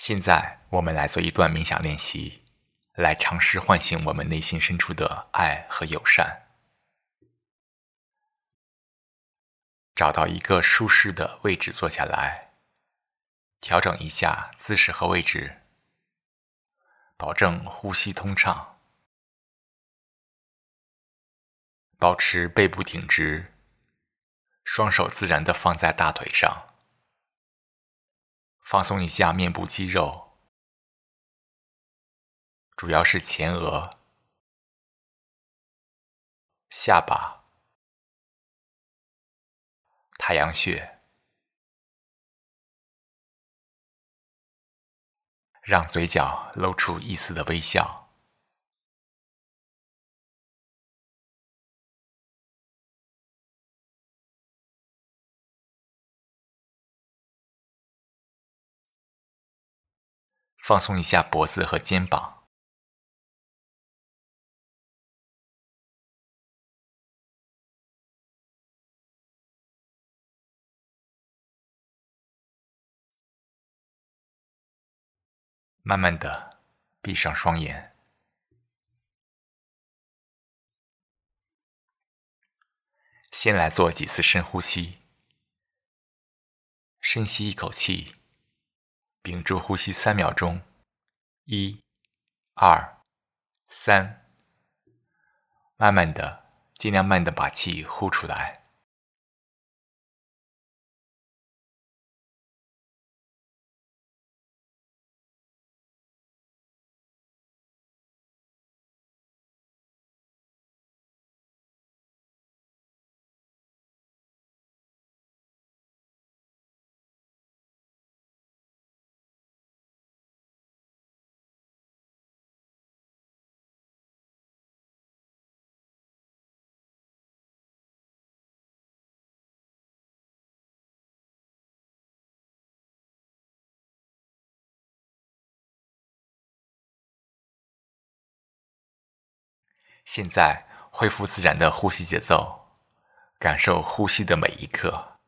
现在，我们来做一段冥想练习，来尝试唤醒我们内心深处的爱和友善。找到一个舒适的位置坐下来，调整一下姿势和位置，保证呼吸通畅，保持背部挺直，双手自然的放在大腿上。放松一下面部肌肉，主要是前额、下巴、太阳穴，让嘴角露出一丝的微笑。放松一下脖子和肩膀，慢慢的闭上双眼，先来做几次深呼吸，深吸一口气。屏住呼吸三秒钟，一、二、三，慢慢的，尽量慢的把气呼出来。现在恢复自然的呼吸节奏，感受呼吸的每一刻。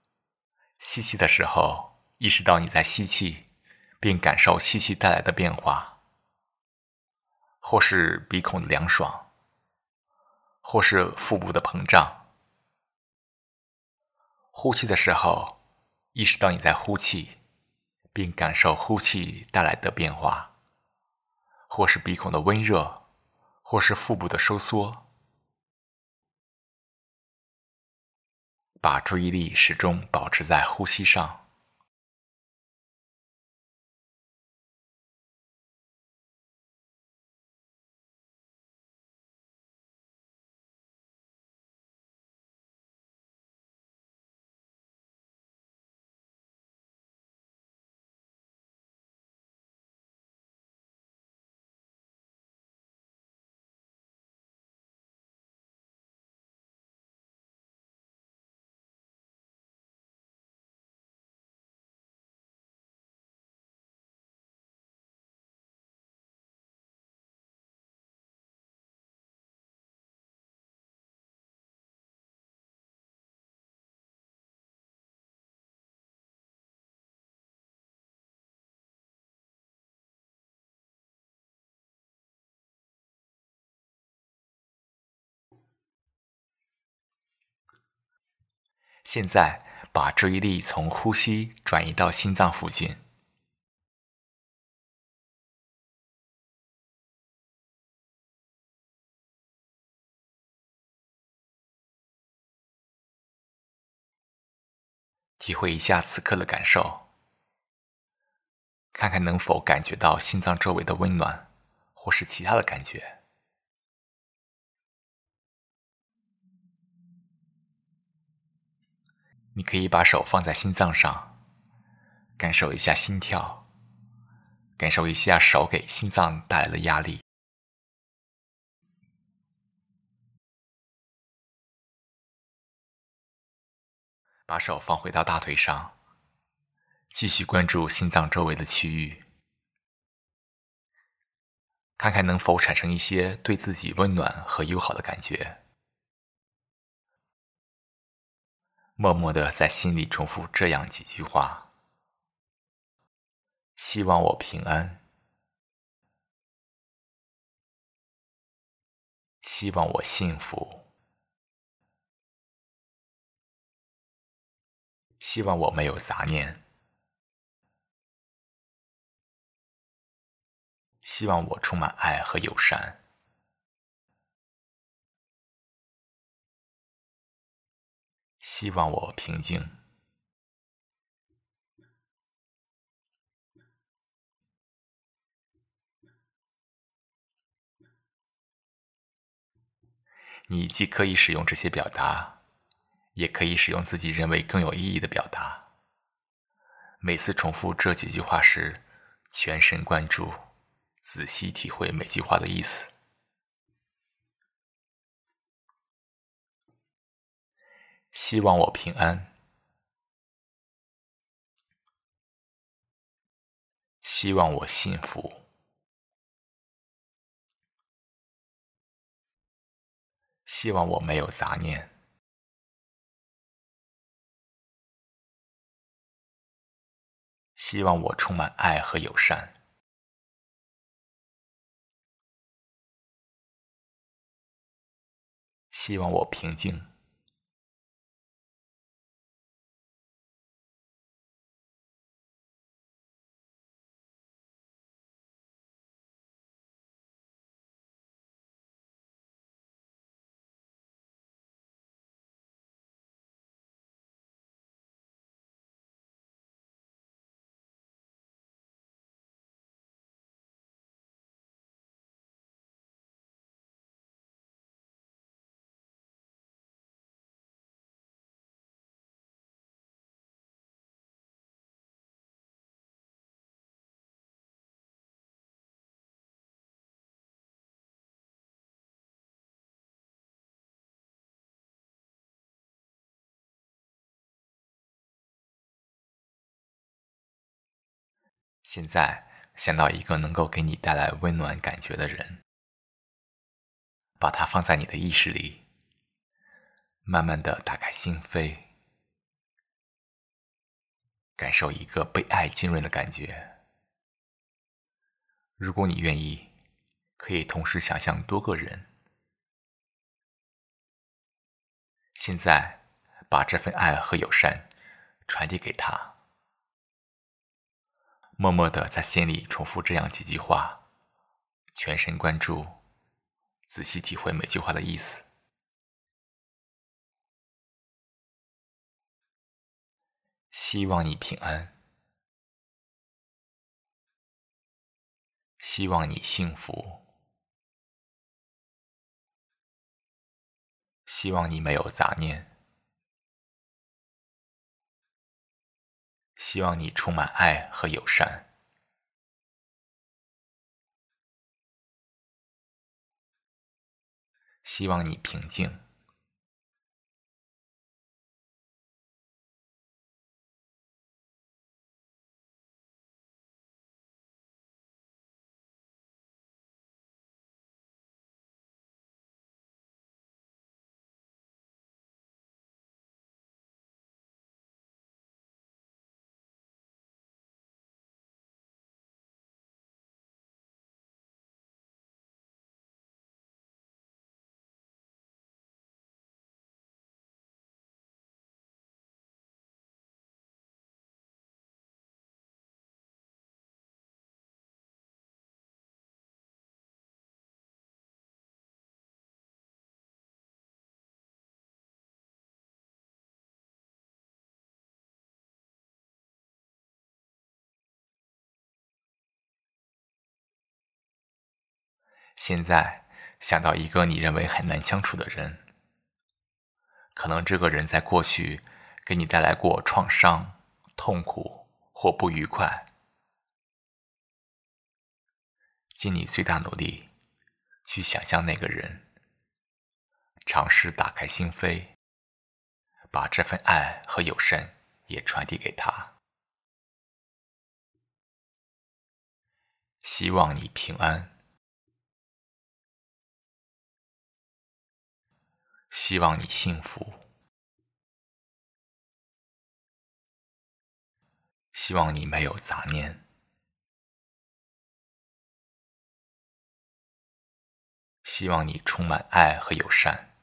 吸气的时候，意识到你在吸气，并感受吸气带来的变化，或是鼻孔的凉爽，或是腹部的膨胀。呼气的时候，意识到你在呼气，并感受呼气带来的变化，或是鼻孔的温热。或是腹部的收缩，把注意力始终保持在呼吸上。现在，把注意力从呼吸转移到心脏附近，体会一下此刻的感受，看看能否感觉到心脏周围的温暖，或是其他的感觉。你可以把手放在心脏上，感受一下心跳，感受一下手给心脏带来的压力。把手放回到大腿上，继续关注心脏周围的区域，看看能否产生一些对自己温暖和友好的感觉。默默的在心里重复这样几句话：希望我平安，希望我幸福，希望我没有杂念，希望我充满爱和友善，希望我平静。你既可以使用这些表达，也可以使用自己认为更有意义的表达。每次重复这几句话时，全神贯注，仔细体会每句话的意思。希望我平安，希望我幸福。希望我没有杂念，希望我充满爱和友善，希望我平静，现在想到一个能够给你带来温暖感觉的人，把它放在你的意识里，慢慢的打开心扉，感受一个被爱浸润的感觉。如果你愿意，可以同时想象多个人。现在把这份爱和友善传递给他。默默的在心里重复这样几句话，全神贯注，仔细体会每句话的意思。希望你平安，希望你幸福，希望你没有杂念。希望你充满爱和友善，希望你平静。现在想到一个你认为很难相处的人，可能这个人在过去给你带来过创伤、痛苦或不愉快，尽你最大努力去想象那个人，尝试打开心扉，把这份爱和友善也传递给他。希望你平安。希望你幸福希望你没有杂念希望你充满爱和友善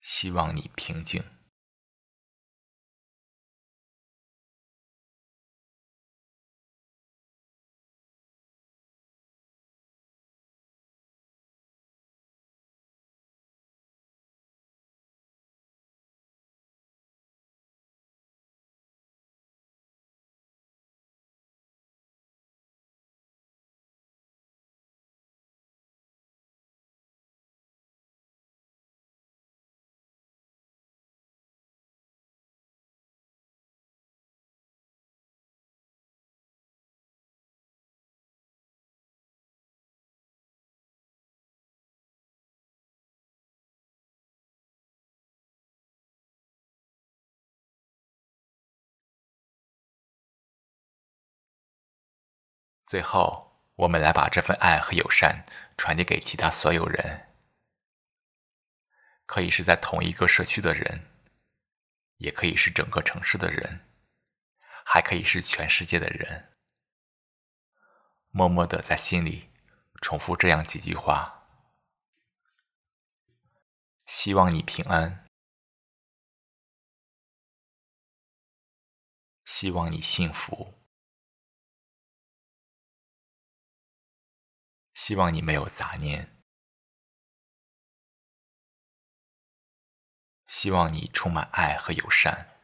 希望你平静。最后，我们来把这份爱和友善传递给其他所有人，可以是在同一个社区的人，也可以是整个城市的人，还可以是全世界的人。默默的在心里重复这样几句话：希望你平安，希望你幸福。希望你没有杂念，希望你充满爱和友善，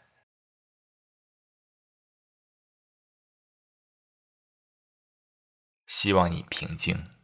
希望你平静，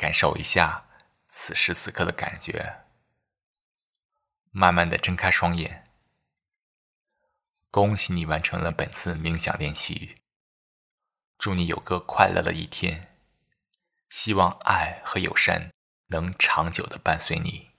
感受一下此时此刻的感觉。慢慢的睁开双眼。恭喜你完成了本次冥想练习。祝你有个快乐的一天。希望爱和友善能长久的伴随你。